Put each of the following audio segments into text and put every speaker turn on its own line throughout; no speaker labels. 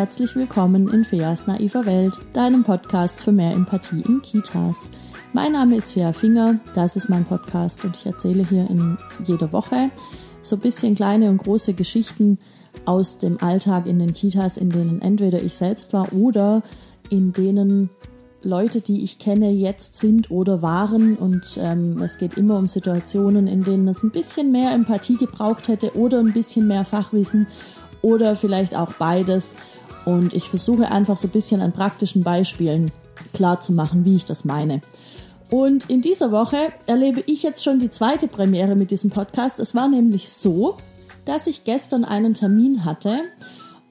herzlich willkommen in Feas naiver Welt, deinem Podcast für mehr Empathie in Kitas. Mein Name ist Fea Finger, das ist mein Podcast und ich erzähle hier in jeder Woche so ein bisschen kleine und große Geschichten aus dem Alltag in den Kitas, in denen entweder ich selbst war oder in denen Leute, die ich kenne, jetzt sind oder waren. Und ähm, es geht immer um Situationen, in denen es ein bisschen mehr Empathie gebraucht hätte oder ein bisschen mehr Fachwissen oder vielleicht auch beides. Und ich versuche einfach so ein bisschen an praktischen Beispielen klar zu machen, wie ich das meine. Und in dieser Woche erlebe ich jetzt schon die zweite Premiere mit diesem Podcast. Es war nämlich so, dass ich gestern einen Termin hatte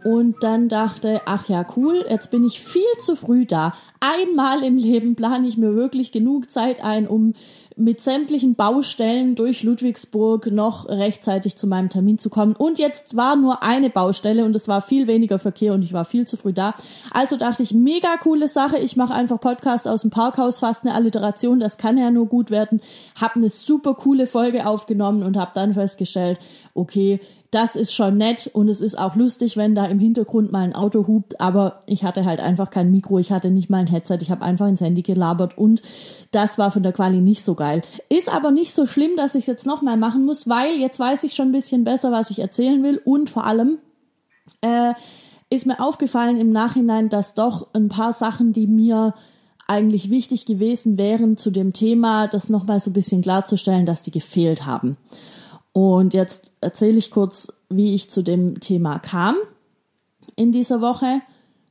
und dann dachte, ach ja, cool, jetzt bin ich viel zu früh da. Einmal im Leben plane ich mir wirklich genug Zeit ein, um mit sämtlichen Baustellen durch Ludwigsburg noch rechtzeitig zu meinem Termin zu kommen. Und jetzt war nur eine Baustelle und es war viel weniger Verkehr und ich war viel zu früh da. Also dachte ich, mega coole Sache. Ich mache einfach Podcast aus dem Parkhaus, fast eine Alliteration, das kann ja nur gut werden. Hab eine super coole Folge aufgenommen und habe dann festgestellt, okay, das ist schon nett und es ist auch lustig, wenn da im Hintergrund mal ein Auto hupt, aber ich hatte halt einfach kein Mikro, ich hatte nicht mal ein Headset, ich habe einfach ins Handy gelabert und das war von der Quali nicht so geil. Ist aber nicht so schlimm, dass ich es jetzt nochmal machen muss, weil jetzt weiß ich schon ein bisschen besser, was ich erzählen will und vor allem äh, ist mir aufgefallen im Nachhinein, dass doch ein paar Sachen, die mir eigentlich wichtig gewesen wären zu dem Thema, das nochmal so ein bisschen klarzustellen, dass die gefehlt haben. Und jetzt erzähle ich kurz, wie ich zu dem Thema kam in dieser Woche.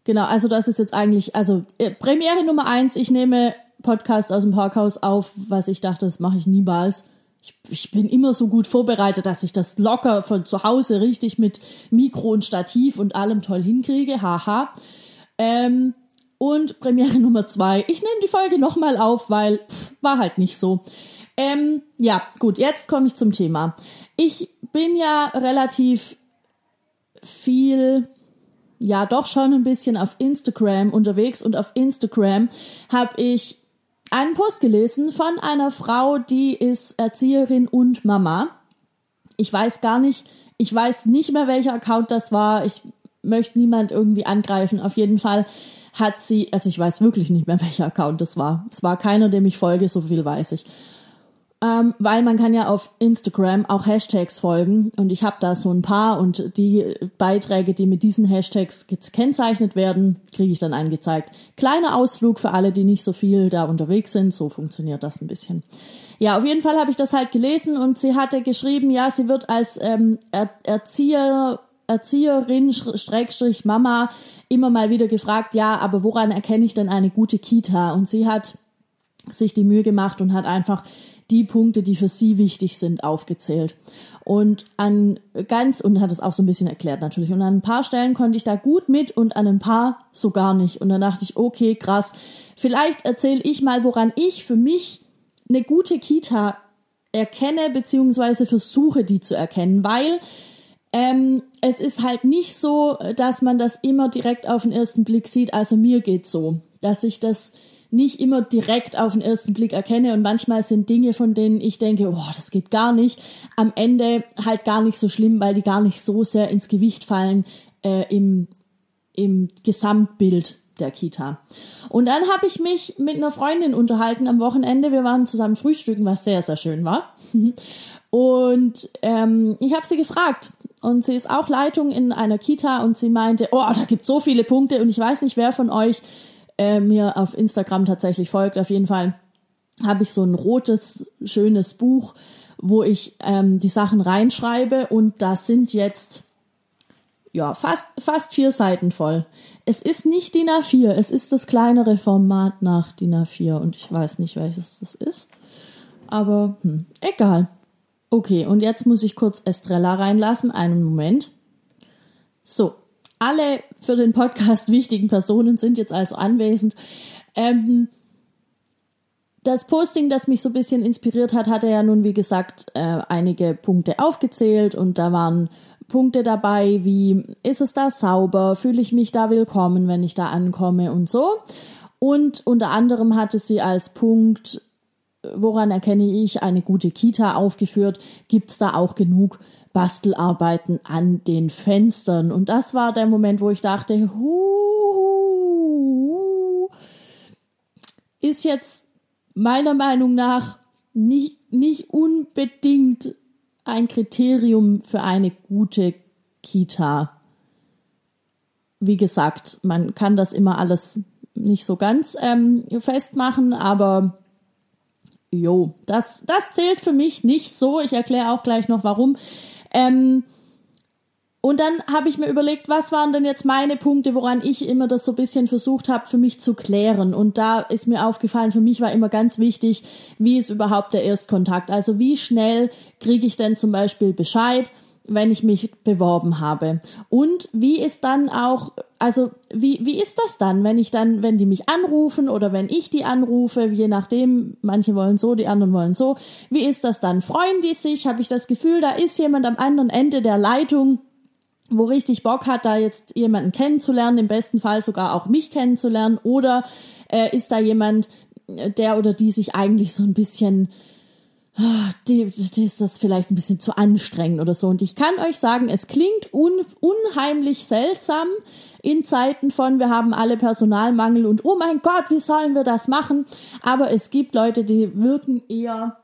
Genau, also das ist jetzt eigentlich, also äh, Premiere Nummer eins, ich nehme Podcast aus dem Parkhaus auf, was ich dachte, das mache ich niemals. Ich, ich bin immer so gut vorbereitet, dass ich das locker von zu Hause richtig mit Mikro und Stativ und allem toll hinkriege. Haha. Ähm, und Premiere Nummer zwei, ich nehme die Folge nochmal auf, weil pff, war halt nicht so. Ähm, ja, gut, jetzt komme ich zum Thema. Ich bin ja relativ viel, ja doch schon ein bisschen auf Instagram unterwegs und auf Instagram habe ich einen Post gelesen von einer Frau, die ist Erzieherin und Mama. Ich weiß gar nicht, ich weiß nicht mehr, welcher Account das war. Ich möchte niemand irgendwie angreifen. Auf jeden Fall hat sie, also ich weiß wirklich nicht mehr, welcher Account das war. Es war keiner, dem ich folge, so viel weiß ich ähm, weil man kann ja auf Instagram auch Hashtags folgen und ich habe da so ein paar und die Beiträge, die mit diesen Hashtags gekennzeichnet werden, kriege ich dann angezeigt. Kleiner Ausflug für alle, die nicht so viel da unterwegs sind, so funktioniert das ein bisschen. Ja, auf jeden Fall habe ich das halt gelesen und sie hatte geschrieben, ja, sie wird als ähm, er Erzieher Erzieherin, Schrägstrich Mama, immer mal wieder gefragt, ja, aber woran erkenne ich denn eine gute Kita? Und sie hat sich die Mühe gemacht und hat einfach die Punkte, die für sie wichtig sind, aufgezählt. Und an ganz, und hat es auch so ein bisschen erklärt natürlich, und an ein paar Stellen konnte ich da gut mit und an ein paar so gar nicht. Und dann dachte ich, okay, krass, vielleicht erzähle ich mal, woran ich für mich eine gute Kita erkenne, beziehungsweise versuche, die zu erkennen, weil ähm, es ist halt nicht so, dass man das immer direkt auf den ersten Blick sieht. Also mir geht's so, dass ich das nicht immer direkt auf den ersten Blick erkenne und manchmal sind Dinge, von denen ich denke, oh, das geht gar nicht, am Ende halt gar nicht so schlimm, weil die gar nicht so sehr ins Gewicht fallen äh, im, im Gesamtbild der Kita. Und dann habe ich mich mit einer Freundin unterhalten am Wochenende. Wir waren zusammen frühstücken, was sehr, sehr schön war. Und ähm, ich habe sie gefragt, und sie ist auch Leitung in einer Kita und sie meinte, oh, da gibt so viele Punkte und ich weiß nicht, wer von euch äh, mir auf Instagram tatsächlich folgt, auf jeden Fall habe ich so ein rotes, schönes Buch, wo ich ähm, die Sachen reinschreibe und das sind jetzt ja fast fast vier Seiten voll. Es ist nicht DIN A4, es ist das kleinere Format nach DIN A4 und ich weiß nicht, welches das ist. Aber hm, egal. Okay, und jetzt muss ich kurz Estrella reinlassen. Einen Moment. So, alle für den Podcast wichtigen Personen sind jetzt also anwesend. Ähm, das Posting, das mich so ein bisschen inspiriert hat, hatte ja nun, wie gesagt, äh, einige Punkte aufgezählt und da waren Punkte dabei wie, ist es da sauber, fühle ich mich da willkommen, wenn ich da ankomme und so. Und unter anderem hatte sie als Punkt, woran erkenne ich eine gute Kita aufgeführt, gibt's da auch genug Bastelarbeiten an den Fenstern. Und das war der Moment, wo ich dachte, hu, ist jetzt meiner Meinung nach nicht, nicht unbedingt ein Kriterium für eine gute Kita. Wie gesagt, man kann das immer alles nicht so ganz ähm, festmachen, aber jo, das, das zählt für mich nicht so. Ich erkläre auch gleich noch warum. Ähm, und dann habe ich mir überlegt, was waren denn jetzt meine Punkte, woran ich immer das so bisschen versucht habe, für mich zu klären. Und da ist mir aufgefallen, für mich war immer ganz wichtig, wie ist überhaupt der Erstkontakt? Also wie schnell kriege ich denn zum Beispiel Bescheid? Wenn ich mich beworben habe. Und wie ist dann auch, also wie, wie ist das dann, wenn ich dann, wenn die mich anrufen oder wenn ich die anrufe, je nachdem, manche wollen so, die anderen wollen so, wie ist das dann? Freuen die sich? Habe ich das Gefühl, da ist jemand am anderen Ende der Leitung, wo richtig Bock hat, da jetzt jemanden kennenzulernen, im besten Fall sogar auch mich kennenzulernen, oder äh, ist da jemand, der oder die sich eigentlich so ein bisschen die, die ist das vielleicht ein bisschen zu anstrengend oder so. Und ich kann euch sagen, es klingt un, unheimlich seltsam in Zeiten von, wir haben alle Personalmangel und oh mein Gott, wie sollen wir das machen? Aber es gibt Leute, die wirken eher,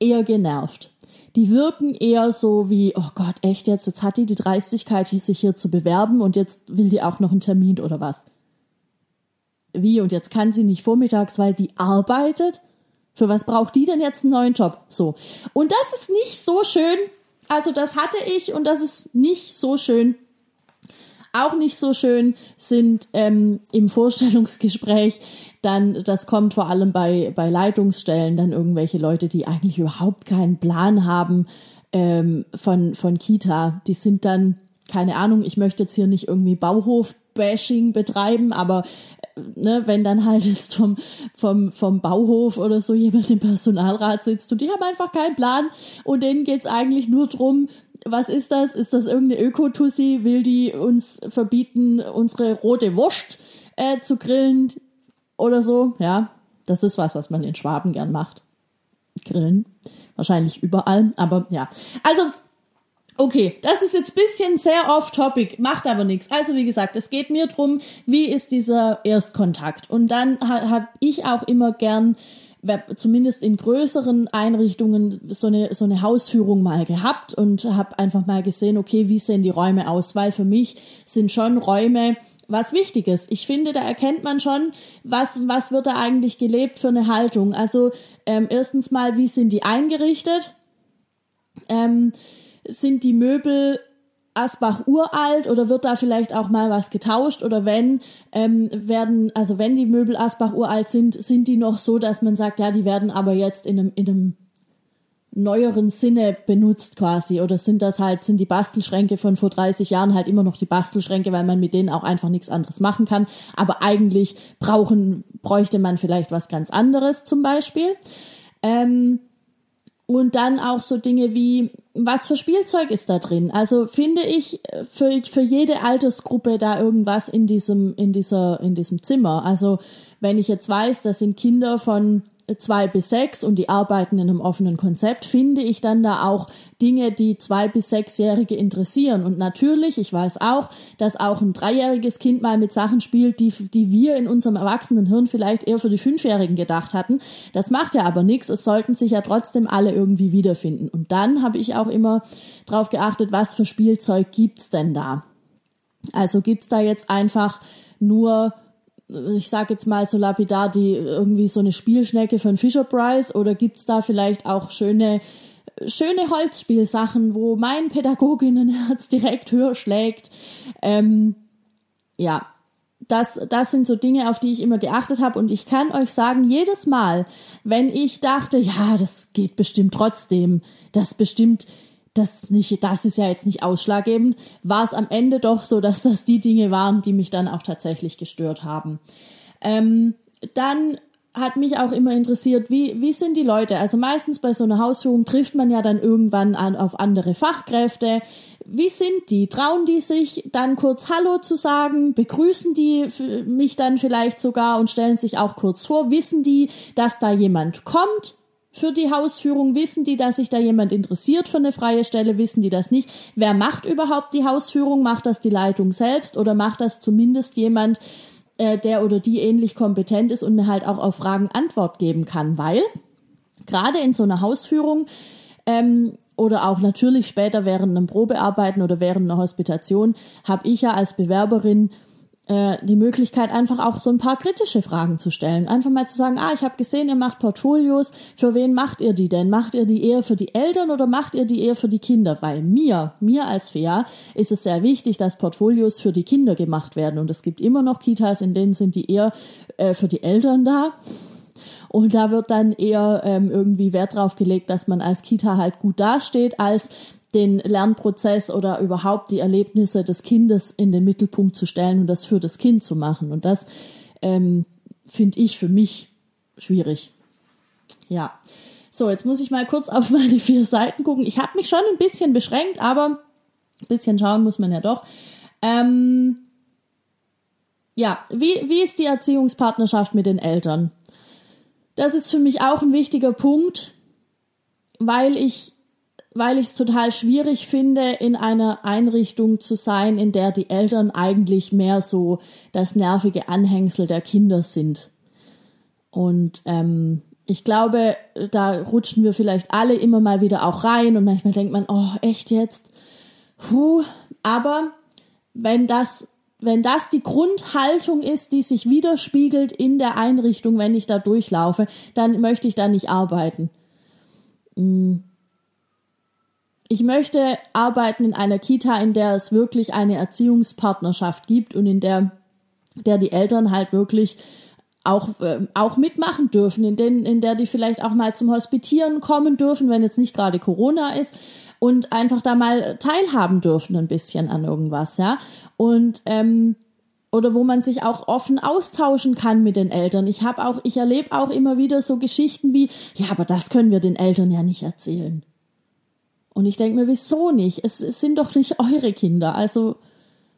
eher genervt. Die wirken eher so wie, oh Gott, echt jetzt, jetzt hat die die Dreistigkeit, sich hier zu bewerben und jetzt will die auch noch einen Termin oder was. Wie, und jetzt kann sie nicht vormittags, weil die arbeitet? Für was braucht die denn jetzt einen neuen Job? So. Und das ist nicht so schön. Also das hatte ich und das ist nicht so schön. Auch nicht so schön sind ähm, im Vorstellungsgespräch dann, das kommt vor allem bei, bei Leitungsstellen, dann irgendwelche Leute, die eigentlich überhaupt keinen Plan haben ähm, von, von Kita. Die sind dann, keine Ahnung, ich möchte jetzt hier nicht irgendwie Bauhof-Bashing betreiben, aber ne, wenn dann halt jetzt vom, vom, vom Bauhof oder so jemand im Personalrat sitzt und die haben einfach keinen Plan und denen geht's eigentlich nur drum, was ist das? Ist das irgendeine Ökotussi? Will die uns verbieten, unsere rote Wurst äh, zu grillen oder so? Ja, das ist was, was man in Schwaben gern macht. Grillen. Wahrscheinlich überall, aber ja. Also Okay, das ist jetzt bisschen sehr off-topic, macht aber nichts. Also wie gesagt, es geht mir drum, wie ist dieser Erstkontakt. Und dann ha, habe ich auch immer gern, zumindest in größeren Einrichtungen, so eine, so eine Hausführung mal gehabt und habe einfach mal gesehen, okay, wie sehen die Räume aus? Weil für mich sind schon Räume was Wichtiges. Ich finde, da erkennt man schon, was, was wird da eigentlich gelebt für eine Haltung. Also ähm, erstens mal, wie sind die eingerichtet? Ähm, sind die Möbel Asbach uralt oder wird da vielleicht auch mal was getauscht? Oder wenn ähm, werden also wenn die Möbel Asbach uralt sind sind die noch so dass man sagt ja die werden aber jetzt in einem in einem neueren Sinne benutzt quasi? Oder sind das halt sind die Bastelschränke von vor 30 Jahren halt immer noch die Bastelschränke weil man mit denen auch einfach nichts anderes machen kann? Aber eigentlich brauchen bräuchte man vielleicht was ganz anderes zum Beispiel. Ähm, und dann auch so Dinge wie, was für Spielzeug ist da drin? Also finde ich für, für jede Altersgruppe da irgendwas in diesem, in dieser, in diesem Zimmer. Also wenn ich jetzt weiß, das sind Kinder von zwei bis sechs und die arbeiten in einem offenen Konzept, finde ich dann da auch Dinge, die zwei bis sechsjährige interessieren. Und natürlich, ich weiß auch, dass auch ein dreijähriges Kind mal mit Sachen spielt, die, die wir in unserem Erwachsenenhirn vielleicht eher für die Fünfjährigen gedacht hatten. Das macht ja aber nichts. Es sollten sich ja trotzdem alle irgendwie wiederfinden. Und dann habe ich auch immer drauf geachtet, was für Spielzeug gibt's denn da? Also gibt's da jetzt einfach nur ich sage jetzt mal so lapidar, die irgendwie so eine Spielschnecke von Fisher Price oder gibt's da vielleicht auch schöne schöne Holzspielsachen, wo mein Pädagoginnenherz direkt höher schlägt. Ähm, ja, das, das sind so Dinge, auf die ich immer geachtet habe. Und ich kann euch sagen, jedes Mal, wenn ich dachte, ja, das geht bestimmt trotzdem, das bestimmt, das nicht, das ist ja jetzt nicht ausschlaggebend, war es am Ende doch so, dass das die Dinge waren, die mich dann auch tatsächlich gestört haben. Ähm, dann hat mich auch immer interessiert, wie, wie sind die Leute? Also meistens bei so einer Hausführung trifft man ja dann irgendwann an, auf andere Fachkräfte. Wie sind die? Trauen die sich dann kurz Hallo zu sagen? Begrüßen die mich dann vielleicht sogar und stellen sich auch kurz vor? Wissen die, dass da jemand kommt? Für die Hausführung? Wissen die, dass sich da jemand interessiert für eine freie Stelle? Wissen die das nicht? Wer macht überhaupt die Hausführung? Macht das die Leitung selbst oder macht das zumindest jemand, äh, der oder die ähnlich kompetent ist und mir halt auch auf Fragen Antwort geben kann? Weil gerade in so einer Hausführung ähm, oder auch natürlich später während einem Probearbeiten oder während einer Hospitation habe ich ja als Bewerberin äh, die Möglichkeit, einfach auch so ein paar kritische Fragen zu stellen. Einfach mal zu sagen, ah, ich habe gesehen, ihr macht Portfolios, für wen macht ihr die denn? Macht ihr die eher für die Eltern oder macht ihr die eher für die Kinder? Weil mir, mir als FEA, ist es sehr wichtig, dass Portfolios für die Kinder gemacht werden. Und es gibt immer noch Kitas, in denen sind die eher äh, für die Eltern da. Und da wird dann eher ähm, irgendwie Wert drauf gelegt, dass man als Kita halt gut dasteht, als den Lernprozess oder überhaupt die Erlebnisse des Kindes in den Mittelpunkt zu stellen und das für das Kind zu machen. Und das ähm, finde ich für mich schwierig. Ja. So, jetzt muss ich mal kurz auf meine vier Seiten gucken. Ich habe mich schon ein bisschen beschränkt, aber ein bisschen schauen muss man ja doch. Ähm, ja, wie, wie ist die Erziehungspartnerschaft mit den Eltern? Das ist für mich auch ein wichtiger Punkt, weil ich weil ich es total schwierig finde, in einer Einrichtung zu sein, in der die Eltern eigentlich mehr so das nervige Anhängsel der Kinder sind. Und ähm, ich glaube, da rutschen wir vielleicht alle immer mal wieder auch rein und manchmal denkt man, oh, echt jetzt? Puh. Aber wenn das, wenn das die Grundhaltung ist, die sich widerspiegelt in der Einrichtung, wenn ich da durchlaufe, dann möchte ich da nicht arbeiten. Mm ich möchte arbeiten in einer Kita, in der es wirklich eine Erziehungspartnerschaft gibt und in der, der die Eltern halt wirklich auch, äh, auch mitmachen dürfen, in, den, in der die vielleicht auch mal zum Hospitieren kommen dürfen, wenn jetzt nicht gerade Corona ist und einfach da mal teilhaben dürfen ein bisschen an irgendwas, ja. Und ähm, oder wo man sich auch offen austauschen kann mit den Eltern. Ich habe auch, ich erlebe auch immer wieder so Geschichten wie, ja, aber das können wir den Eltern ja nicht erzählen. Und ich denke mir, wieso nicht? Es, es sind doch nicht eure Kinder. Also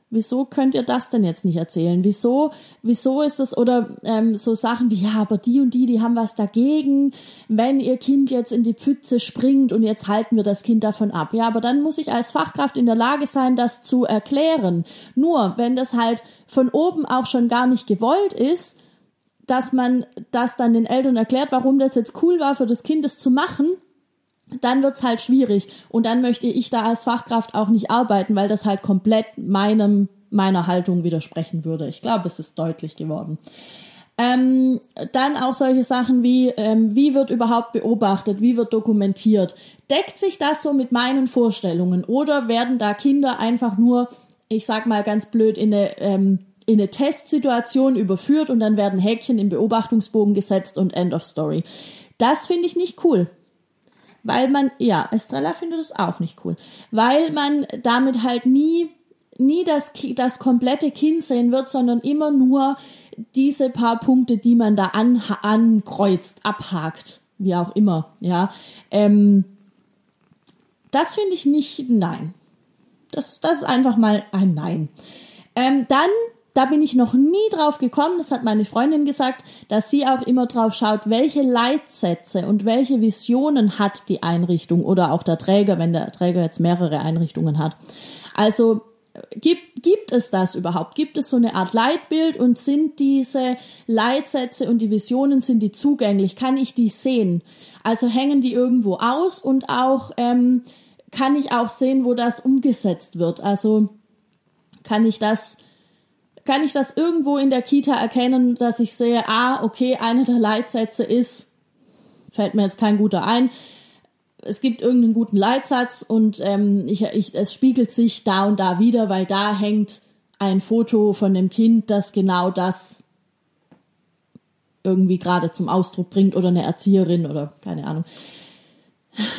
wieso könnt ihr das denn jetzt nicht erzählen? Wieso, wieso ist das oder ähm, so Sachen wie ja, aber die und die, die haben was dagegen, wenn ihr Kind jetzt in die Pfütze springt und jetzt halten wir das Kind davon ab. Ja, aber dann muss ich als Fachkraft in der Lage sein, das zu erklären. Nur wenn das halt von oben auch schon gar nicht gewollt ist, dass man das dann den Eltern erklärt, warum das jetzt cool war für das Kind, das zu machen, dann wird's halt schwierig. Und dann möchte ich da als Fachkraft auch nicht arbeiten, weil das halt komplett meinem, meiner Haltung widersprechen würde. Ich glaube, es ist deutlich geworden. Ähm, dann auch solche Sachen wie, ähm, wie wird überhaupt beobachtet, wie wird dokumentiert. Deckt sich das so mit meinen Vorstellungen oder werden da Kinder einfach nur, ich sag mal ganz blöd, in eine, ähm, in eine Testsituation überführt und dann werden Häkchen im Beobachtungsbogen gesetzt und End of Story. Das finde ich nicht cool weil man, ja, Estrella findet es auch nicht cool, weil man damit halt nie, nie das, das komplette Kind sehen wird, sondern immer nur diese paar Punkte, die man da an, ankreuzt, abhakt, wie auch immer, ja. Ähm, das finde ich nicht, nein. Das, das ist einfach mal ein Nein. Ähm, dann da bin ich noch nie drauf gekommen, das hat meine Freundin gesagt, dass sie auch immer drauf schaut, welche Leitsätze und welche Visionen hat die Einrichtung oder auch der Träger, wenn der Träger jetzt mehrere Einrichtungen hat. Also gibt, gibt es das überhaupt? Gibt es so eine Art Leitbild und sind diese Leitsätze und die Visionen, sind die zugänglich? Kann ich die sehen? Also hängen die irgendwo aus und auch ähm, kann ich auch sehen, wo das umgesetzt wird? Also kann ich das kann ich das irgendwo in der Kita erkennen, dass ich sehe, ah, okay, einer der Leitsätze ist, fällt mir jetzt kein guter ein, es gibt irgendeinen guten Leitsatz und ähm, ich, ich, es spiegelt sich da und da wieder, weil da hängt ein Foto von dem Kind, das genau das irgendwie gerade zum Ausdruck bringt oder eine Erzieherin oder keine Ahnung.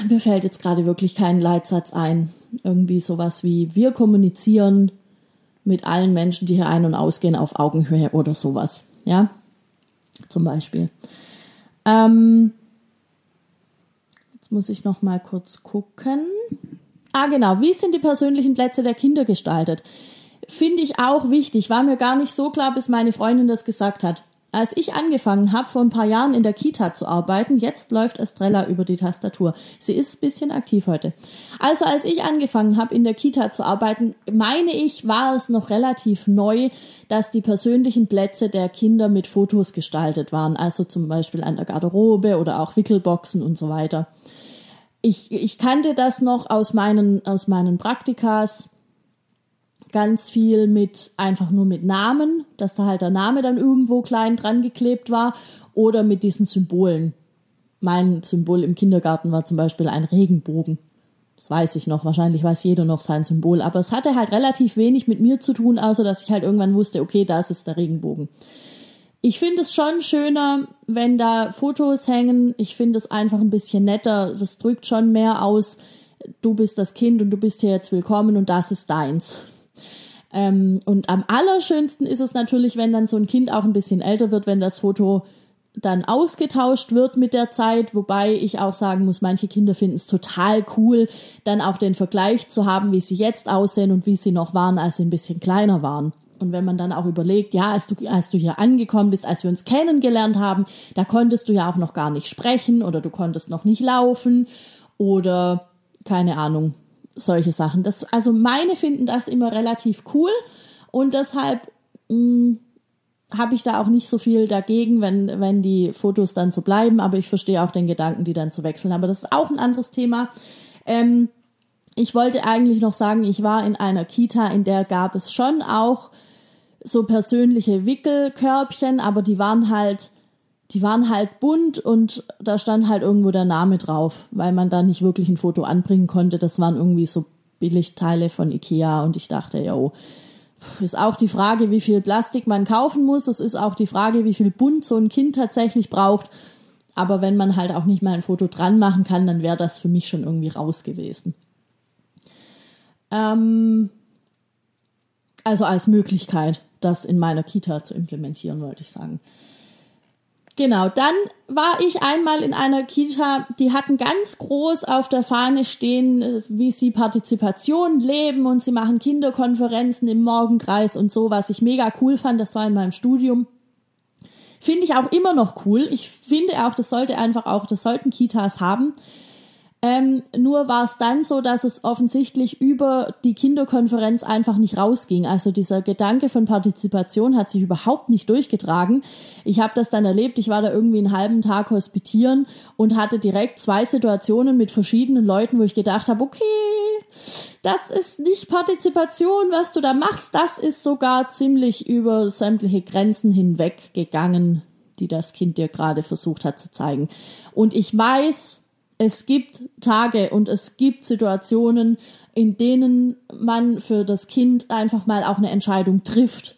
Mir fällt jetzt gerade wirklich kein Leitsatz ein. Irgendwie sowas wie wir kommunizieren mit allen Menschen, die hier ein- und ausgehen, auf Augenhöhe oder sowas. Ja, zum Beispiel. Ähm, jetzt muss ich noch mal kurz gucken. Ah, genau. Wie sind die persönlichen Plätze der Kinder gestaltet? Finde ich auch wichtig. War mir gar nicht so klar, bis meine Freundin das gesagt hat. Als ich angefangen habe, vor ein paar Jahren in der Kita zu arbeiten, jetzt läuft Estrella über die Tastatur. Sie ist bisschen aktiv heute. Also als ich angefangen habe, in der Kita zu arbeiten, meine ich, war es noch relativ neu, dass die persönlichen Plätze der Kinder mit Fotos gestaltet waren. Also zum Beispiel an der Garderobe oder auch Wickelboxen und so weiter. Ich, ich kannte das noch aus meinen, aus meinen Praktikas ganz viel mit einfach nur mit Namen, dass da halt der Name dann irgendwo klein dran geklebt war oder mit diesen Symbolen. Mein Symbol im Kindergarten war zum Beispiel ein Regenbogen. Das weiß ich noch. Wahrscheinlich weiß jeder noch sein Symbol. Aber es hatte halt relativ wenig mit mir zu tun, außer dass ich halt irgendwann wusste, okay, das ist der Regenbogen. Ich finde es schon schöner, wenn da Fotos hängen. Ich finde es einfach ein bisschen netter. Das drückt schon mehr aus. Du bist das Kind und du bist hier jetzt willkommen und das ist deins. Ähm, und am allerschönsten ist es natürlich, wenn dann so ein Kind auch ein bisschen älter wird, wenn das Foto dann ausgetauscht wird mit der Zeit, wobei ich auch sagen muss, manche Kinder finden es total cool, dann auch den Vergleich zu haben, wie sie jetzt aussehen und wie sie noch waren, als sie ein bisschen kleiner waren. Und wenn man dann auch überlegt, ja, als du, als du hier angekommen bist, als wir uns kennengelernt haben, da konntest du ja auch noch gar nicht sprechen oder du konntest noch nicht laufen oder keine Ahnung, solche Sachen. Das, also meine finden das immer relativ cool und deshalb hm, habe ich da auch nicht so viel dagegen, wenn, wenn die Fotos dann so bleiben, aber ich verstehe auch den Gedanken, die dann zu wechseln. Aber das ist auch ein anderes Thema. Ähm, ich wollte eigentlich noch sagen, ich war in einer Kita, in der gab es schon auch so persönliche Wickelkörbchen, aber die waren halt die waren halt bunt und da stand halt irgendwo der Name drauf, weil man da nicht wirklich ein Foto anbringen konnte. Das waren irgendwie so Billigteile von Ikea und ich dachte, ja, ist auch die Frage, wie viel Plastik man kaufen muss. Es ist auch die Frage, wie viel bunt so ein Kind tatsächlich braucht. Aber wenn man halt auch nicht mal ein Foto dran machen kann, dann wäre das für mich schon irgendwie raus gewesen. Ähm, also als Möglichkeit, das in meiner Kita zu implementieren, wollte ich sagen. Genau, dann war ich einmal in einer Kita, die hatten ganz groß auf der Fahne stehen, wie sie Partizipation leben und sie machen Kinderkonferenzen im Morgenkreis und so, was ich mega cool fand, das war in meinem Studium. Finde ich auch immer noch cool. Ich finde auch, das sollte einfach auch, das sollten Kitas haben. Ähm, nur war es dann so, dass es offensichtlich über die Kinderkonferenz einfach nicht rausging. Also dieser Gedanke von Partizipation hat sich überhaupt nicht durchgetragen. Ich habe das dann erlebt, ich war da irgendwie einen halben Tag hospitieren und hatte direkt zwei Situationen mit verschiedenen Leuten, wo ich gedacht habe, okay, das ist nicht Partizipation, was du da machst, das ist sogar ziemlich über sämtliche Grenzen hinweg gegangen, die das Kind dir gerade versucht hat zu zeigen. Und ich weiß, es gibt Tage und es gibt Situationen, in denen man für das Kind einfach mal auch eine Entscheidung trifft.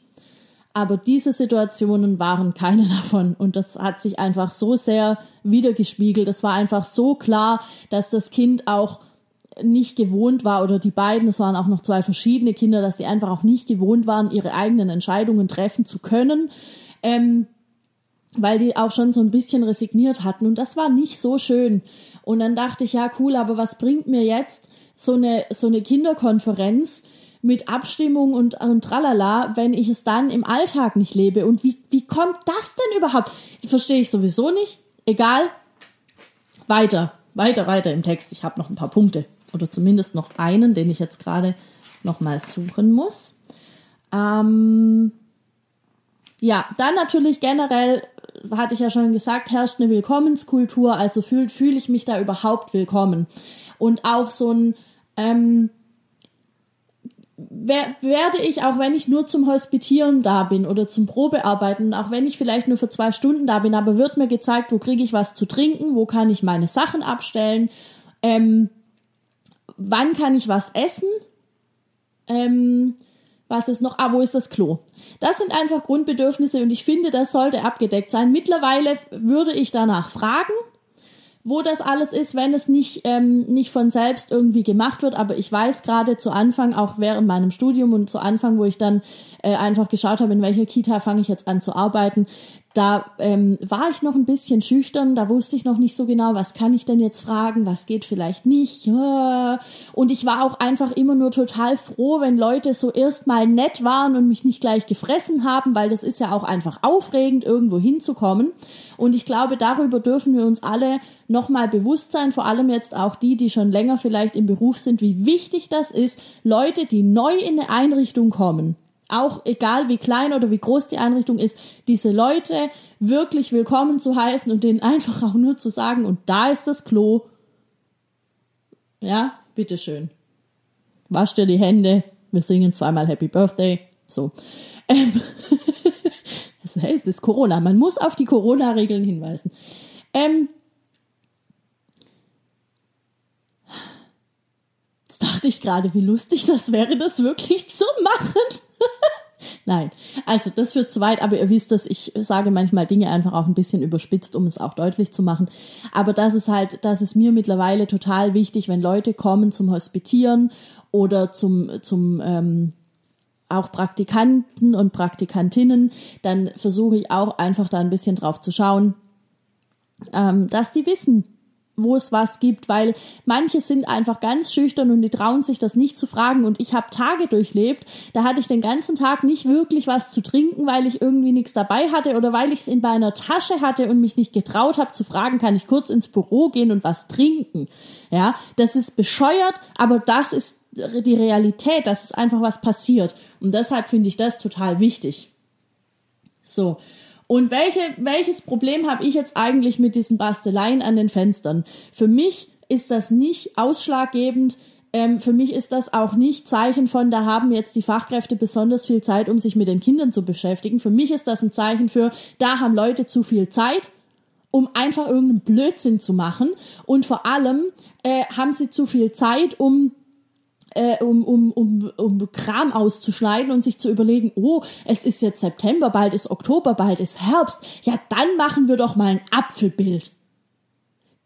Aber diese Situationen waren keine davon. Und das hat sich einfach so sehr wiedergespiegelt. Es war einfach so klar, dass das Kind auch nicht gewohnt war oder die beiden, es waren auch noch zwei verschiedene Kinder, dass die einfach auch nicht gewohnt waren, ihre eigenen Entscheidungen treffen zu können. Ähm, weil die auch schon so ein bisschen resigniert hatten. Und das war nicht so schön. Und dann dachte ich, ja, cool, aber was bringt mir jetzt so eine, so eine Kinderkonferenz mit Abstimmung und, und tralala, wenn ich es dann im Alltag nicht lebe? Und wie, wie kommt das denn überhaupt? Verstehe ich sowieso nicht. Egal. Weiter, weiter, weiter im Text. Ich habe noch ein paar Punkte. Oder zumindest noch einen, den ich jetzt gerade nochmal suchen muss. Ähm, ja, dann natürlich generell hatte ich ja schon gesagt, herrscht eine Willkommenskultur, also fühle fühl ich mich da überhaupt willkommen. Und auch so ein, ähm, wer, werde ich, auch wenn ich nur zum Hospitieren da bin oder zum Probearbeiten, auch wenn ich vielleicht nur für zwei Stunden da bin, aber wird mir gezeigt, wo kriege ich was zu trinken, wo kann ich meine Sachen abstellen, ähm, wann kann ich was essen, ähm, was ist noch? Ah, wo ist das Klo? Das sind einfach Grundbedürfnisse und ich finde, das sollte abgedeckt sein. Mittlerweile würde ich danach fragen, wo das alles ist, wenn es nicht, ähm, nicht von selbst irgendwie gemacht wird. Aber ich weiß gerade zu Anfang, auch während meinem Studium und zu Anfang, wo ich dann äh, einfach geschaut habe, in welcher Kita fange ich jetzt an zu arbeiten, da ähm, war ich noch ein bisschen schüchtern, da wusste ich noch nicht so genau, was kann ich denn jetzt fragen, was geht vielleicht nicht. Und ich war auch einfach immer nur total froh, wenn Leute so erstmal nett waren und mich nicht gleich gefressen haben, weil das ist ja auch einfach aufregend, irgendwo hinzukommen. Und ich glaube, darüber dürfen wir uns alle nochmal bewusst sein, vor allem jetzt auch die, die schon länger vielleicht im Beruf sind, wie wichtig das ist, Leute, die neu in eine Einrichtung kommen, auch egal wie klein oder wie groß die Einrichtung ist, diese Leute wirklich willkommen zu heißen und denen einfach auch nur zu sagen, und da ist das Klo. Ja, bitteschön. Wasch dir die Hände, wir singen zweimal Happy Birthday. So. Ähm, das heißt, es ist Corona. Man muss auf die Corona-Regeln hinweisen. Ähm, dachte ich gerade, wie lustig das wäre, das wirklich zu machen. Nein, also das wird zu weit, aber ihr wisst dass ich sage manchmal Dinge einfach auch ein bisschen überspitzt, um es auch deutlich zu machen. Aber das ist halt, das ist mir mittlerweile total wichtig, wenn Leute kommen zum Hospitieren oder zum, zum ähm, auch Praktikanten und Praktikantinnen, dann versuche ich auch einfach da ein bisschen drauf zu schauen, ähm, dass die wissen, wo es was gibt, weil manche sind einfach ganz schüchtern und die trauen sich das nicht zu fragen. Und ich habe Tage durchlebt, da hatte ich den ganzen Tag nicht wirklich was zu trinken, weil ich irgendwie nichts dabei hatte oder weil ich es in meiner Tasche hatte und mich nicht getraut habe zu fragen, kann ich kurz ins Büro gehen und was trinken. Ja, das ist bescheuert, aber das ist die Realität, das ist einfach was passiert. Und deshalb finde ich das total wichtig. So. Und welche, welches Problem habe ich jetzt eigentlich mit diesen Basteleien an den Fenstern? Für mich ist das nicht ausschlaggebend. Ähm, für mich ist das auch nicht Zeichen von, da haben jetzt die Fachkräfte besonders viel Zeit, um sich mit den Kindern zu beschäftigen. Für mich ist das ein Zeichen für, da haben Leute zu viel Zeit, um einfach irgendeinen Blödsinn zu machen. Und vor allem äh, haben sie zu viel Zeit, um äh, um, um, um, um Kram auszuschneiden und sich zu überlegen, oh, es ist jetzt September, bald ist Oktober, bald ist Herbst. Ja, dann machen wir doch mal ein Apfelbild.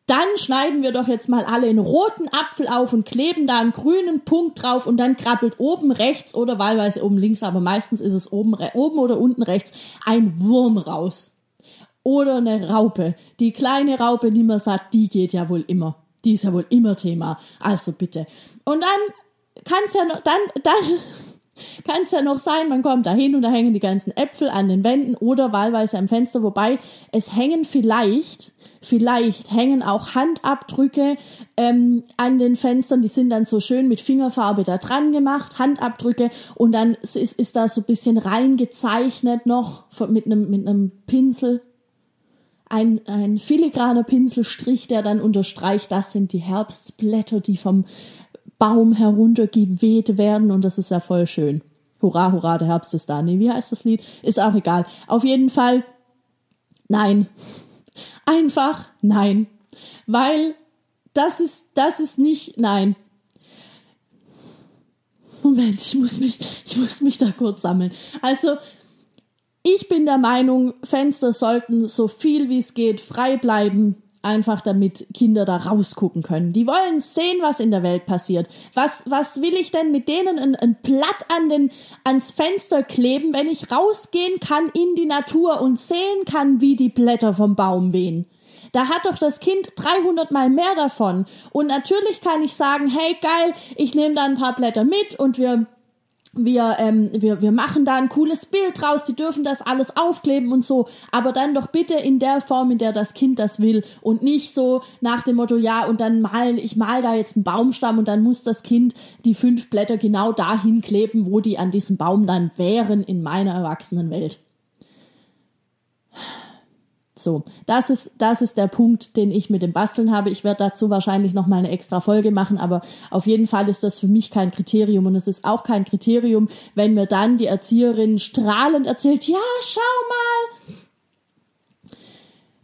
Dann schneiden wir doch jetzt mal alle einen roten Apfel auf und kleben da einen grünen Punkt drauf und dann krabbelt oben rechts oder wahlweise oben links, aber meistens ist es oben, oben oder unten rechts ein Wurm raus. Oder eine Raupe. Die kleine Raupe, die man sagt, die geht ja wohl immer. Die ist ja wohl immer Thema. Also bitte. Und dann kann es ja noch, dann, dann kann es ja noch sein, man kommt da hin und da hängen die ganzen Äpfel an den Wänden oder wahlweise am Fenster, wobei es hängen vielleicht, vielleicht hängen auch Handabdrücke ähm, an den Fenstern, die sind dann so schön mit Fingerfarbe da dran gemacht, Handabdrücke. Und dann ist, ist da so ein bisschen reingezeichnet noch mit einem mit einem Pinsel, ein, ein filigraner Pinselstrich, der dann unterstreicht, das sind die Herbstblätter, die vom Baum heruntergeweht werden und das ist ja voll schön. Hurra, hurra, der Herbst ist da. Nee, wie heißt das Lied? Ist auch egal. Auf jeden Fall, nein. Einfach nein. Weil das ist, das ist nicht, nein. Moment, ich muss mich, ich muss mich da kurz sammeln. Also, ich bin der Meinung, Fenster sollten so viel wie es geht frei bleiben einfach damit Kinder da rausgucken können. Die wollen sehen, was in der Welt passiert. Was, was will ich denn mit denen ein, ein Blatt an den, ans Fenster kleben, wenn ich rausgehen kann in die Natur und sehen kann, wie die Blätter vom Baum wehen? Da hat doch das Kind 300 mal mehr davon. Und natürlich kann ich sagen, hey geil, ich nehme da ein paar Blätter mit und wir wir, ähm, wir, wir machen da ein cooles Bild draus, die dürfen das alles aufkleben und so, aber dann doch bitte in der Form, in der das Kind das will und nicht so nach dem Motto, ja, und dann mal, ich mal da jetzt einen Baumstamm und dann muss das Kind die fünf Blätter genau dahin kleben, wo die an diesem Baum dann wären in meiner Erwachsenenwelt. So, das ist, das ist der Punkt, den ich mit dem Basteln habe. Ich werde dazu wahrscheinlich noch mal eine extra Folge machen, aber auf jeden Fall ist das für mich kein Kriterium und es ist auch kein Kriterium, wenn mir dann die Erzieherin strahlend erzählt, ja, schau mal,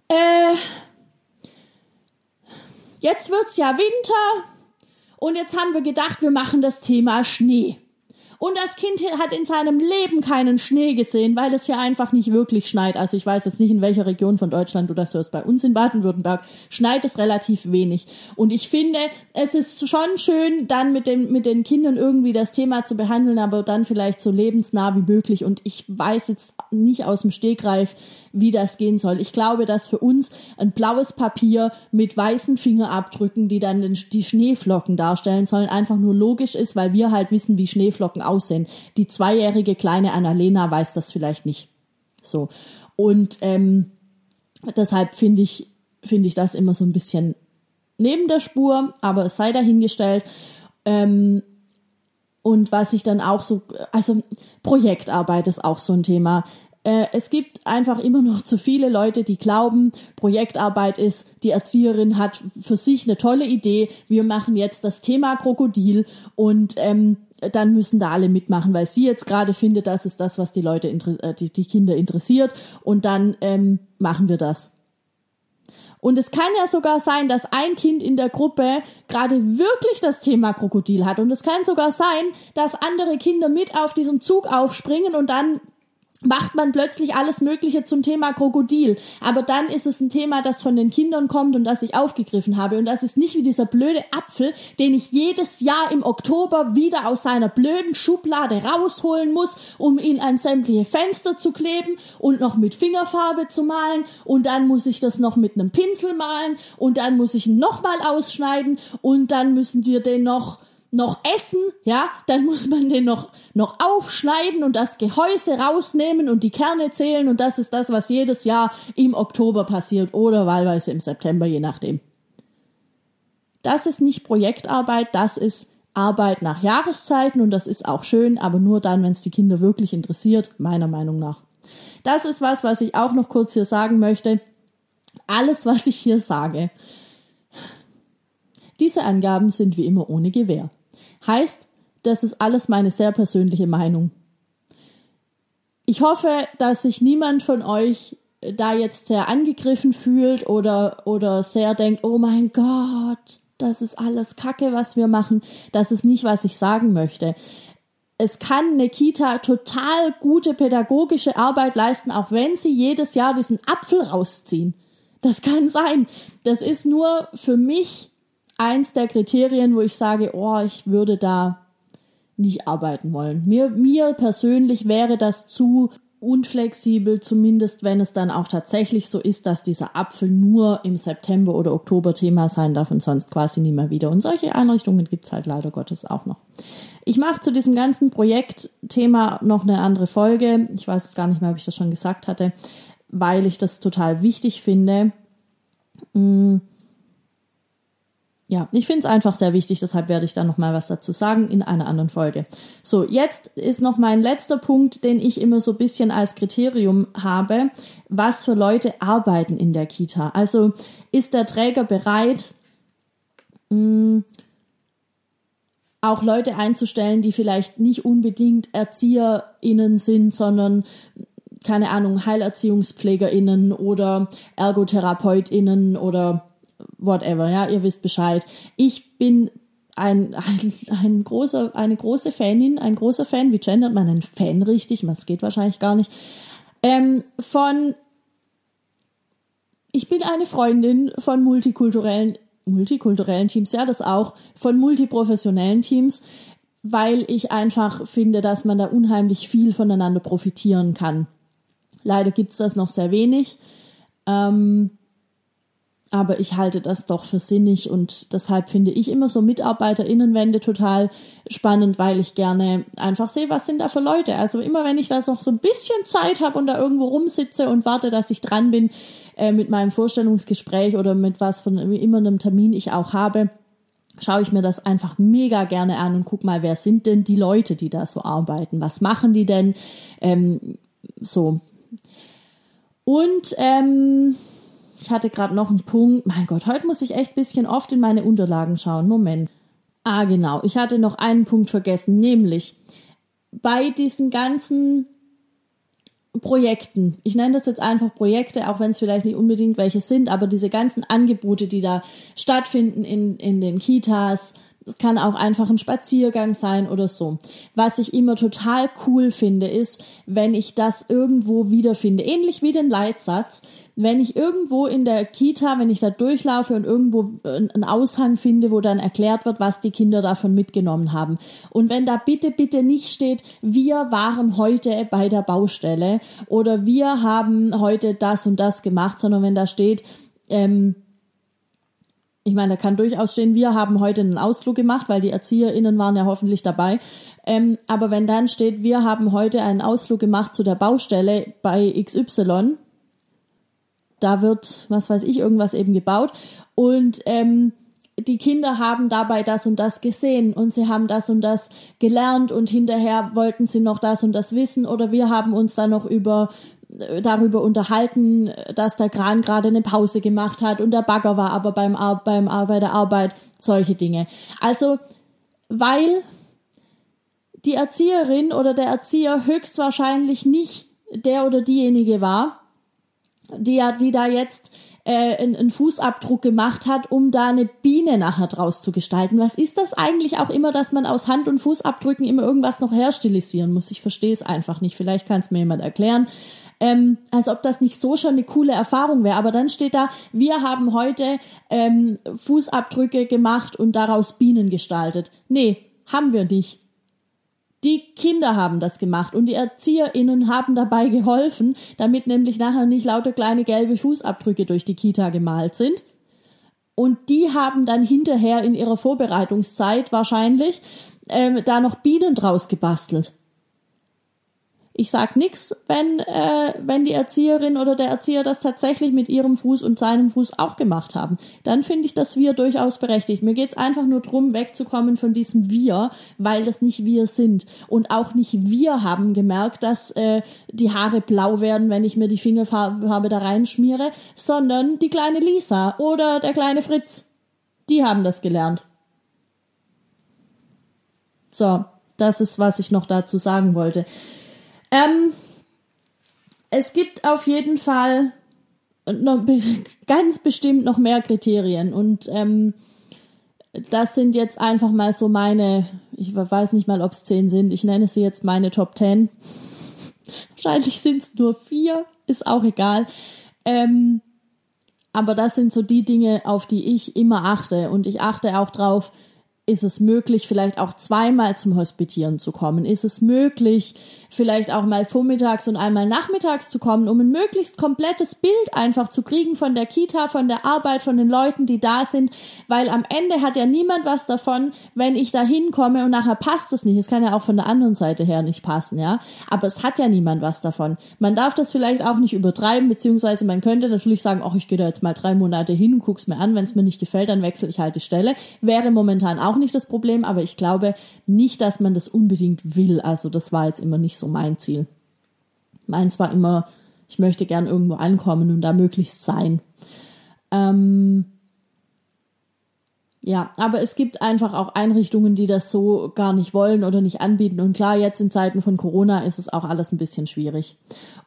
äh, jetzt wird's ja Winter und jetzt haben wir gedacht, wir machen das Thema Schnee. Und das Kind hat in seinem Leben keinen Schnee gesehen, weil es hier einfach nicht wirklich schneit. Also ich weiß jetzt nicht, in welcher Region von Deutschland du das hörst. Bei uns in Baden-Württemberg schneit es relativ wenig. Und ich finde, es ist schon schön, dann mit, dem, mit den Kindern irgendwie das Thema zu behandeln, aber dann vielleicht so lebensnah wie möglich. Und ich weiß jetzt nicht aus dem Stegreif, wie das gehen soll. Ich glaube, dass für uns ein blaues Papier mit weißen Fingerabdrücken, die dann die Schneeflocken darstellen sollen, einfach nur logisch ist, weil wir halt wissen, wie Schneeflocken aussehen. Die zweijährige kleine Annalena weiß das vielleicht nicht. So. Und ähm, deshalb finde ich, finde ich das immer so ein bisschen neben der Spur, aber es sei dahingestellt. Ähm, und was ich dann auch so, also Projektarbeit ist auch so ein Thema. Äh, es gibt einfach immer noch zu viele Leute, die glauben, Projektarbeit ist, die Erzieherin hat für sich eine tolle Idee, wir machen jetzt das Thema Krokodil und ähm, dann müssen da alle mitmachen, weil sie jetzt gerade findet, das ist das, was die Leute, äh, die, Kinder interessiert und dann ähm, machen wir das. Und es kann ja sogar sein, dass ein Kind in der Gruppe gerade wirklich das Thema Krokodil hat. Und es kann sogar sein, dass andere Kinder mit auf diesen Zug aufspringen und dann macht man plötzlich alles Mögliche zum Thema Krokodil. Aber dann ist es ein Thema, das von den Kindern kommt und das ich aufgegriffen habe. Und das ist nicht wie dieser blöde Apfel, den ich jedes Jahr im Oktober wieder aus seiner blöden Schublade rausholen muss, um ihn an sämtliche Fenster zu kleben und noch mit Fingerfarbe zu malen. Und dann muss ich das noch mit einem Pinsel malen und dann muss ich ihn nochmal ausschneiden und dann müssen wir den noch noch essen, ja, dann muss man den noch, noch aufschneiden und das Gehäuse rausnehmen und die Kerne zählen und das ist das, was jedes Jahr im Oktober passiert oder wahlweise im September, je nachdem. Das ist nicht Projektarbeit, das ist Arbeit nach Jahreszeiten und das ist auch schön, aber nur dann, wenn es die Kinder wirklich interessiert, meiner Meinung nach. Das ist was, was ich auch noch kurz hier sagen möchte. Alles, was ich hier sage, diese Angaben sind wie immer ohne Gewähr. Heißt, das ist alles meine sehr persönliche Meinung. Ich hoffe, dass sich niemand von euch da jetzt sehr angegriffen fühlt oder, oder sehr denkt, oh mein Gott, das ist alles Kacke, was wir machen. Das ist nicht, was ich sagen möchte. Es kann eine Kita total gute pädagogische Arbeit leisten, auch wenn sie jedes Jahr diesen Apfel rausziehen. Das kann sein. Das ist nur für mich eins der Kriterien, wo ich sage, oh, ich würde da nicht arbeiten wollen. Mir, mir persönlich wäre das zu unflexibel, zumindest wenn es dann auch tatsächlich so ist, dass dieser Apfel nur im September oder Oktober Thema sein darf und sonst quasi nie mehr wieder. Und solche Einrichtungen gibt's halt leider Gottes auch noch. Ich mache zu diesem ganzen Projektthema noch eine andere Folge. Ich weiß jetzt gar nicht mehr, ob ich das schon gesagt hatte, weil ich das total wichtig finde. Hm ja, ich finde es einfach sehr wichtig, deshalb werde ich da nochmal was dazu sagen in einer anderen Folge. So, jetzt ist noch mein letzter Punkt, den ich immer so ein bisschen als Kriterium habe, was für Leute arbeiten in der Kita. Also ist der Träger bereit, mh, hm, auch Leute einzustellen, die vielleicht nicht unbedingt ErzieherInnen sind, sondern keine Ahnung, HeilerziehungspflegerInnen oder ErgotherapeutInnen oder whatever, ja, ihr wisst Bescheid. Ich bin ein, ein, ein großer, eine große Fanin, ein großer Fan, wie gendert man einen Fan richtig? Das geht wahrscheinlich gar nicht. Ähm, von, ich bin eine Freundin von multikulturellen, multikulturellen Teams, ja, das auch, von multiprofessionellen Teams, weil ich einfach finde, dass man da unheimlich viel voneinander profitieren kann. Leider gibt's das noch sehr wenig. Ähm, aber ich halte das doch für sinnig und deshalb finde ich immer so MitarbeiterInnenwände total spannend, weil ich gerne einfach sehe, was sind da für Leute. Also immer wenn ich da noch so ein bisschen Zeit habe und da irgendwo rumsitze und warte, dass ich dran bin äh, mit meinem Vorstellungsgespräch oder mit was von immer einem Termin ich auch habe, schaue ich mir das einfach mega gerne an und guck mal, wer sind denn die Leute, die da so arbeiten? Was machen die denn? Ähm, so. Und ähm, ich hatte gerade noch einen Punkt. Mein Gott, heute muss ich echt bisschen oft in meine Unterlagen schauen. Moment. Ah, genau. Ich hatte noch einen Punkt vergessen, nämlich bei diesen ganzen Projekten. Ich nenne das jetzt einfach Projekte, auch wenn es vielleicht nicht unbedingt welche sind, aber diese ganzen Angebote, die da stattfinden in, in den Kitas, Es kann auch einfach ein Spaziergang sein oder so. Was ich immer total cool finde, ist, wenn ich das irgendwo wiederfinde. Ähnlich wie den Leitsatz. Wenn ich irgendwo in der Kita, wenn ich da durchlaufe und irgendwo einen Aushang finde, wo dann erklärt wird, was die Kinder davon mitgenommen haben. Und wenn da bitte, bitte nicht steht, wir waren heute bei der Baustelle oder wir haben heute das und das gemacht, sondern wenn da steht, ähm, ich meine, da kann durchaus stehen, wir haben heute einen Ausflug gemacht, weil die ErzieherInnen waren ja hoffentlich dabei. Ähm, aber wenn dann steht, wir haben heute einen Ausflug gemacht zu der Baustelle bei XY, da wird, was weiß ich, irgendwas eben gebaut und ähm, die Kinder haben dabei das und das gesehen und sie haben das und das gelernt und hinterher wollten sie noch das und das wissen oder wir haben uns dann noch über darüber unterhalten, dass der Kran gerade eine Pause gemacht hat und der Bagger war aber beim, Ar beim bei der Arbeit solche Dinge. Also, weil die Erzieherin oder der Erzieher höchstwahrscheinlich nicht der oder diejenige war, die ja, die da jetzt äh, einen, einen Fußabdruck gemacht hat, um da eine Biene nachher draus zu gestalten. Was ist das eigentlich auch immer, dass man aus Hand- und Fußabdrücken immer irgendwas noch herstilisieren muss? Ich verstehe es einfach nicht. Vielleicht kann es mir jemand erklären ähm, als ob das nicht so schon eine coole Erfahrung wäre. Aber dann steht da, wir haben heute ähm, Fußabdrücke gemacht und daraus Bienen gestaltet. Nee, haben wir nicht. Die Kinder haben das gemacht und die ErzieherInnen haben dabei geholfen, damit nämlich nachher nicht lauter kleine gelbe Fußabdrücke durch die Kita gemalt sind. Und die haben dann hinterher in ihrer Vorbereitungszeit wahrscheinlich ähm, da noch Bienen draus gebastelt. Ich sag nix, wenn, äh, wenn die Erzieherin oder der Erzieher das tatsächlich mit ihrem Fuß und seinem Fuß auch gemacht haben. Dann finde ich das Wir durchaus berechtigt. Mir geht's einfach nur drum, wegzukommen von diesem Wir, weil das nicht wir sind. Und auch nicht wir haben gemerkt, dass äh, die Haare blau werden, wenn ich mir die Fingerfarbe da reinschmiere, sondern die kleine Lisa oder der kleine Fritz. Die haben das gelernt. So, das ist, was ich noch dazu sagen wollte. Ähm, es gibt auf jeden Fall noch, ganz bestimmt noch mehr Kriterien und ähm, das sind jetzt einfach mal so meine, ich weiß nicht mal, ob es zehn sind, ich nenne sie jetzt meine Top Ten. Wahrscheinlich sind es nur vier, ist auch egal. Ähm, aber das sind so die Dinge, auf die ich immer achte. Und ich achte auch drauf, ist es möglich, vielleicht auch zweimal zum Hospitieren zu kommen? Ist es möglich, vielleicht auch mal vormittags und einmal nachmittags zu kommen, um ein möglichst komplettes Bild einfach zu kriegen von der Kita, von der Arbeit, von den Leuten, die da sind? Weil am Ende hat ja niemand was davon, wenn ich da hinkomme und nachher passt es nicht. Es kann ja auch von der anderen Seite her nicht passen, ja. Aber es hat ja niemand was davon. Man darf das vielleicht auch nicht übertreiben, beziehungsweise man könnte natürlich sagen, ach, ich gehe da jetzt mal drei Monate hin und guck's mir an. Wenn es mir nicht gefällt, dann wechsle ich halt die Stelle. Wäre momentan auch nicht das Problem, aber ich glaube nicht, dass man das unbedingt will. Also das war jetzt immer nicht so mein Ziel. Meins war immer, ich möchte gern irgendwo ankommen und da möglichst sein. Ähm, ja, aber es gibt einfach auch Einrichtungen, die das so gar nicht wollen oder nicht anbieten. Und klar, jetzt in Zeiten von Corona ist es auch alles ein bisschen schwierig.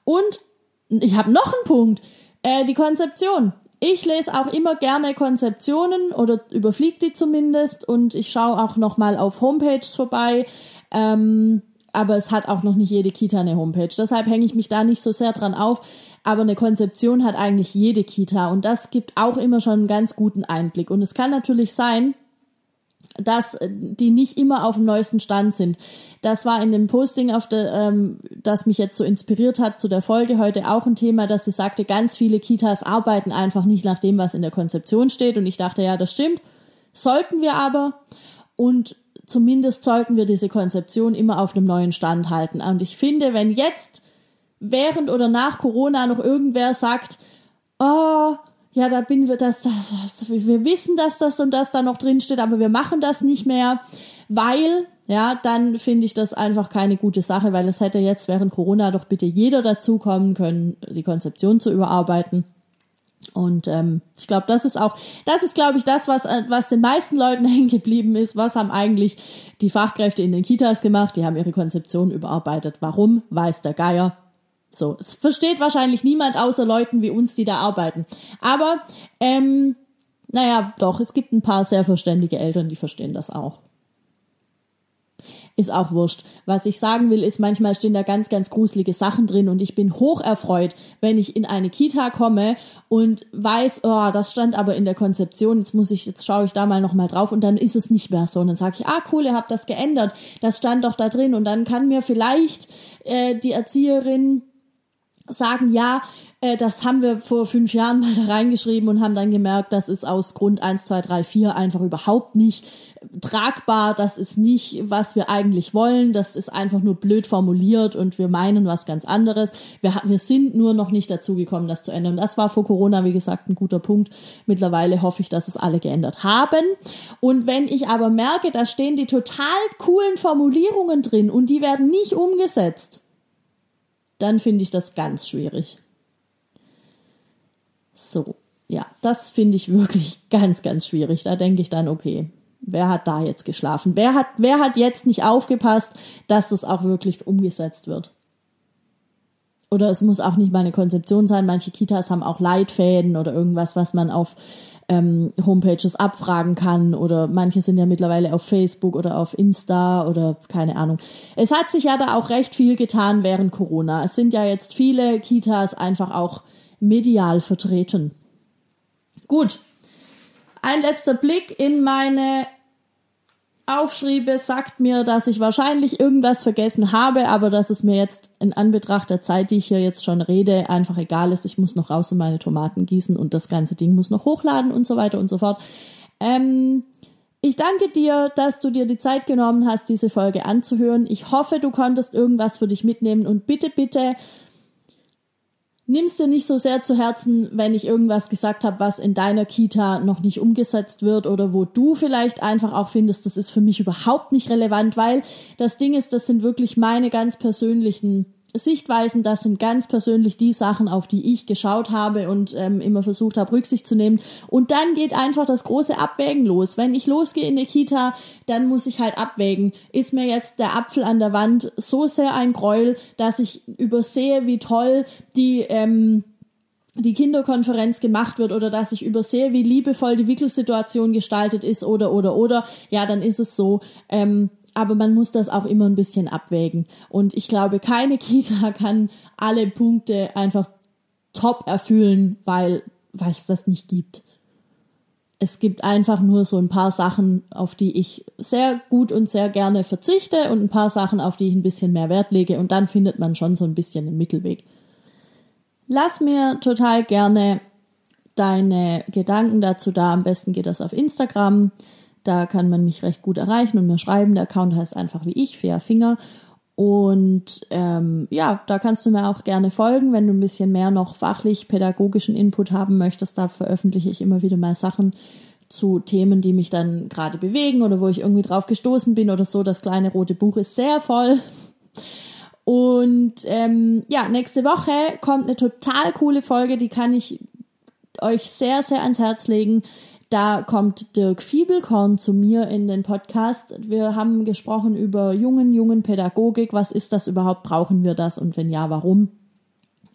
Und ich habe noch einen Punkt. Äh, die Konzeption ich lese auch immer gerne Konzeptionen oder überfliege die zumindest und ich schaue auch noch mal auf Homepages vorbei. Ähm, aber es hat auch noch nicht jede Kita eine Homepage. Deshalb hänge ich mich da nicht so sehr dran auf. Aber eine Konzeption hat eigentlich jede Kita und das gibt auch immer schon einen ganz guten Einblick. Und es kann natürlich sein, dass äh, die nicht immer auf dem neuesten Stand sind. Das war in dem Posting, auf der, ähm, das mich jetzt so inspiriert hat zu der Folge heute auch ein Thema, dass sie sagte, ganz viele Kitas arbeiten einfach nicht nach dem, was in der Konzeption steht. Und ich dachte, ja, das stimmt. Sollten wir aber. Und zumindest sollten wir diese Konzeption immer auf einem neuen Stand halten. Und ich finde, wenn jetzt während oder nach Corona noch irgendwer sagt, oh, ja, da bin wir das, das, wir wissen, dass das und das da noch drin steht, aber wir machen das nicht mehr, weil, ja, dann finde ich das einfach keine gute Sache, weil es hätte jetzt während Corona doch bitte jeder dazukommen können, die Konzeption zu überarbeiten. Und ähm, ich glaube, das ist auch, das ist, glaube ich, das, was, was den meisten Leuten hängen geblieben ist. Was haben eigentlich die Fachkräfte in den Kitas gemacht? Die haben ihre Konzeption überarbeitet. Warum? Weiß der Geier. So, es versteht wahrscheinlich niemand außer Leuten wie uns, die da arbeiten. Aber ähm, Naja, doch, es gibt ein paar sehr verständige Eltern, die verstehen das auch ist auch wurscht. Was ich sagen will, ist, manchmal stehen da ganz, ganz gruselige Sachen drin und ich bin hoch erfreut, wenn ich in eine Kita komme und weiß, oh, das stand aber in der Konzeption, jetzt muss ich, jetzt schaue ich da mal nochmal drauf und dann ist es nicht mehr so. Und dann sage ich, ah cool, ihr habt das geändert, das stand doch da drin und dann kann mir vielleicht äh, die Erzieherin sagen, ja, äh, das haben wir vor fünf Jahren mal da reingeschrieben und haben dann gemerkt, das ist aus Grund 1, 2, 3, 4 einfach überhaupt nicht tragbar, das ist nicht, was wir eigentlich wollen, das ist einfach nur blöd formuliert und wir meinen was ganz anderes. Wir, wir sind nur noch nicht dazu gekommen, das zu ändern. Das war vor Corona, wie gesagt, ein guter Punkt. Mittlerweile hoffe ich, dass es alle geändert haben. Und wenn ich aber merke, da stehen die total coolen Formulierungen drin und die werden nicht umgesetzt, dann finde ich das ganz schwierig. So, ja, das finde ich wirklich ganz, ganz schwierig. Da denke ich dann, okay, wer hat da jetzt geschlafen? Wer hat, wer hat jetzt nicht aufgepasst, dass das auch wirklich umgesetzt wird? Oder es muss auch nicht mal eine Konzeption sein. Manche Kitas haben auch Leitfäden oder irgendwas, was man auf ähm, Homepages abfragen kann. Oder manche sind ja mittlerweile auf Facebook oder auf Insta oder keine Ahnung. Es hat sich ja da auch recht viel getan während Corona. Es sind ja jetzt viele Kitas einfach auch medial vertreten. Gut. Ein letzter Blick in meine Aufschriebe sagt mir, dass ich wahrscheinlich irgendwas vergessen habe, aber dass es mir jetzt in Anbetracht der Zeit, die ich hier jetzt schon rede, einfach egal ist. Ich muss noch raus und meine Tomaten gießen und das ganze Ding muss noch hochladen und so weiter und so fort. Ähm, ich danke dir, dass du dir die Zeit genommen hast, diese Folge anzuhören. Ich hoffe, du konntest irgendwas für dich mitnehmen und bitte, bitte nimmst dir nicht so sehr zu Herzen, wenn ich irgendwas gesagt habe, was in deiner Kita noch nicht umgesetzt wird oder wo du vielleicht einfach auch findest, das ist für mich überhaupt nicht relevant, weil das Ding ist, das sind wirklich meine ganz persönlichen Sichtweisen, das sind ganz persönlich die Sachen, auf die ich geschaut habe und ähm, immer versucht habe, Rücksicht zu nehmen. Und dann geht einfach das große Abwägen los. Wenn ich losgehe in die Kita, dann muss ich halt abwägen. Ist mir jetzt der Apfel an der Wand so sehr ein Gräuel, dass ich übersehe, wie toll die ähm, die Kinderkonferenz gemacht wird oder dass ich übersehe, wie liebevoll die Wickelsituation gestaltet ist oder oder oder ja, dann ist es so. Ähm, aber man muss das auch immer ein bisschen abwägen. Und ich glaube, keine Kita kann alle Punkte einfach top erfüllen, weil es das nicht gibt. Es gibt einfach nur so ein paar Sachen, auf die ich sehr gut und sehr gerne verzichte und ein paar Sachen, auf die ich ein bisschen mehr Wert lege und dann findet man schon so ein bisschen einen Mittelweg. Lass mir total gerne deine Gedanken dazu da. Am besten geht das auf Instagram. Da kann man mich recht gut erreichen und mir schreiben. Der Account heißt einfach wie ich, Fair Finger. Und ähm, ja, da kannst du mir auch gerne folgen, wenn du ein bisschen mehr noch fachlich pädagogischen Input haben möchtest. Da veröffentliche ich immer wieder mal Sachen zu Themen, die mich dann gerade bewegen oder wo ich irgendwie drauf gestoßen bin oder so. Das kleine rote Buch ist sehr voll. Und ähm, ja, nächste Woche kommt eine total coole Folge, die kann ich euch sehr, sehr ans Herz legen. Da kommt Dirk Fiebelkorn zu mir in den Podcast. Wir haben gesprochen über jungen, jungen Pädagogik. Was ist das überhaupt? Brauchen wir das? Und wenn ja, warum?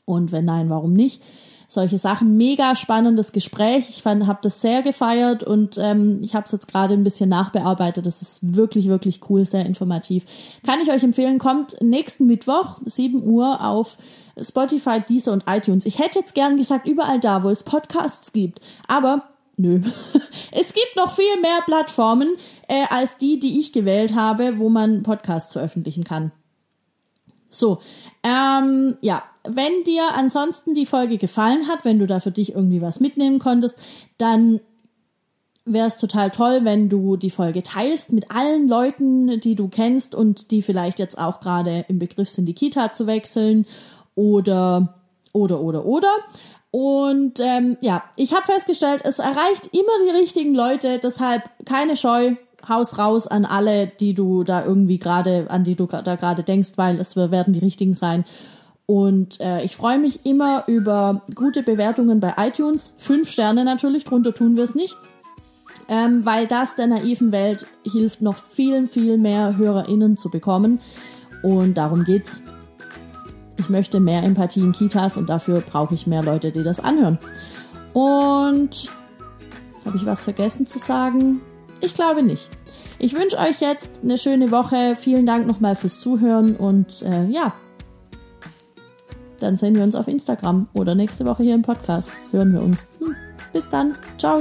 Und wenn nein, warum nicht? Solche Sachen. Mega spannendes Gespräch. Ich fand, habe das sehr gefeiert und ähm, ich habe es jetzt gerade ein bisschen nachbearbeitet. Das ist wirklich, wirklich cool, sehr informativ. Kann ich euch empfehlen. Kommt nächsten Mittwoch, 7 Uhr auf Spotify, Deezer und iTunes. Ich hätte jetzt gern gesagt, überall da, wo es Podcasts gibt. Aber Nö. Es gibt noch viel mehr Plattformen äh, als die, die ich gewählt habe, wo man Podcasts veröffentlichen kann. So, ähm, ja, wenn dir ansonsten die Folge gefallen hat, wenn du da für dich irgendwie was mitnehmen konntest, dann wäre es total toll, wenn du die Folge teilst mit allen Leuten, die du kennst und die vielleicht jetzt auch gerade im Begriff sind, die Kita zu wechseln oder oder oder oder. Und ähm, ja, ich habe festgestellt, es erreicht immer die richtigen Leute, deshalb keine Scheu, Haus raus an alle, die du da irgendwie gerade, an die du da gerade denkst, weil es werden die richtigen sein. Und äh, ich freue mich immer über gute Bewertungen bei iTunes. Fünf Sterne natürlich, drunter tun wir es nicht. Ähm, weil das der naiven Welt hilft, noch viel, viel mehr HörerInnen zu bekommen. Und darum geht's. Ich möchte mehr Empathie in Kitas und dafür brauche ich mehr Leute, die das anhören. Und Habe ich was vergessen zu sagen? Ich glaube nicht. Ich wünsche euch jetzt eine schöne Woche. Vielen Dank nochmal fürs Zuhören und äh, ja, dann sehen wir uns auf Instagram oder nächste Woche hier im Podcast. Hören wir uns. Hm. Bis dann. Ciao.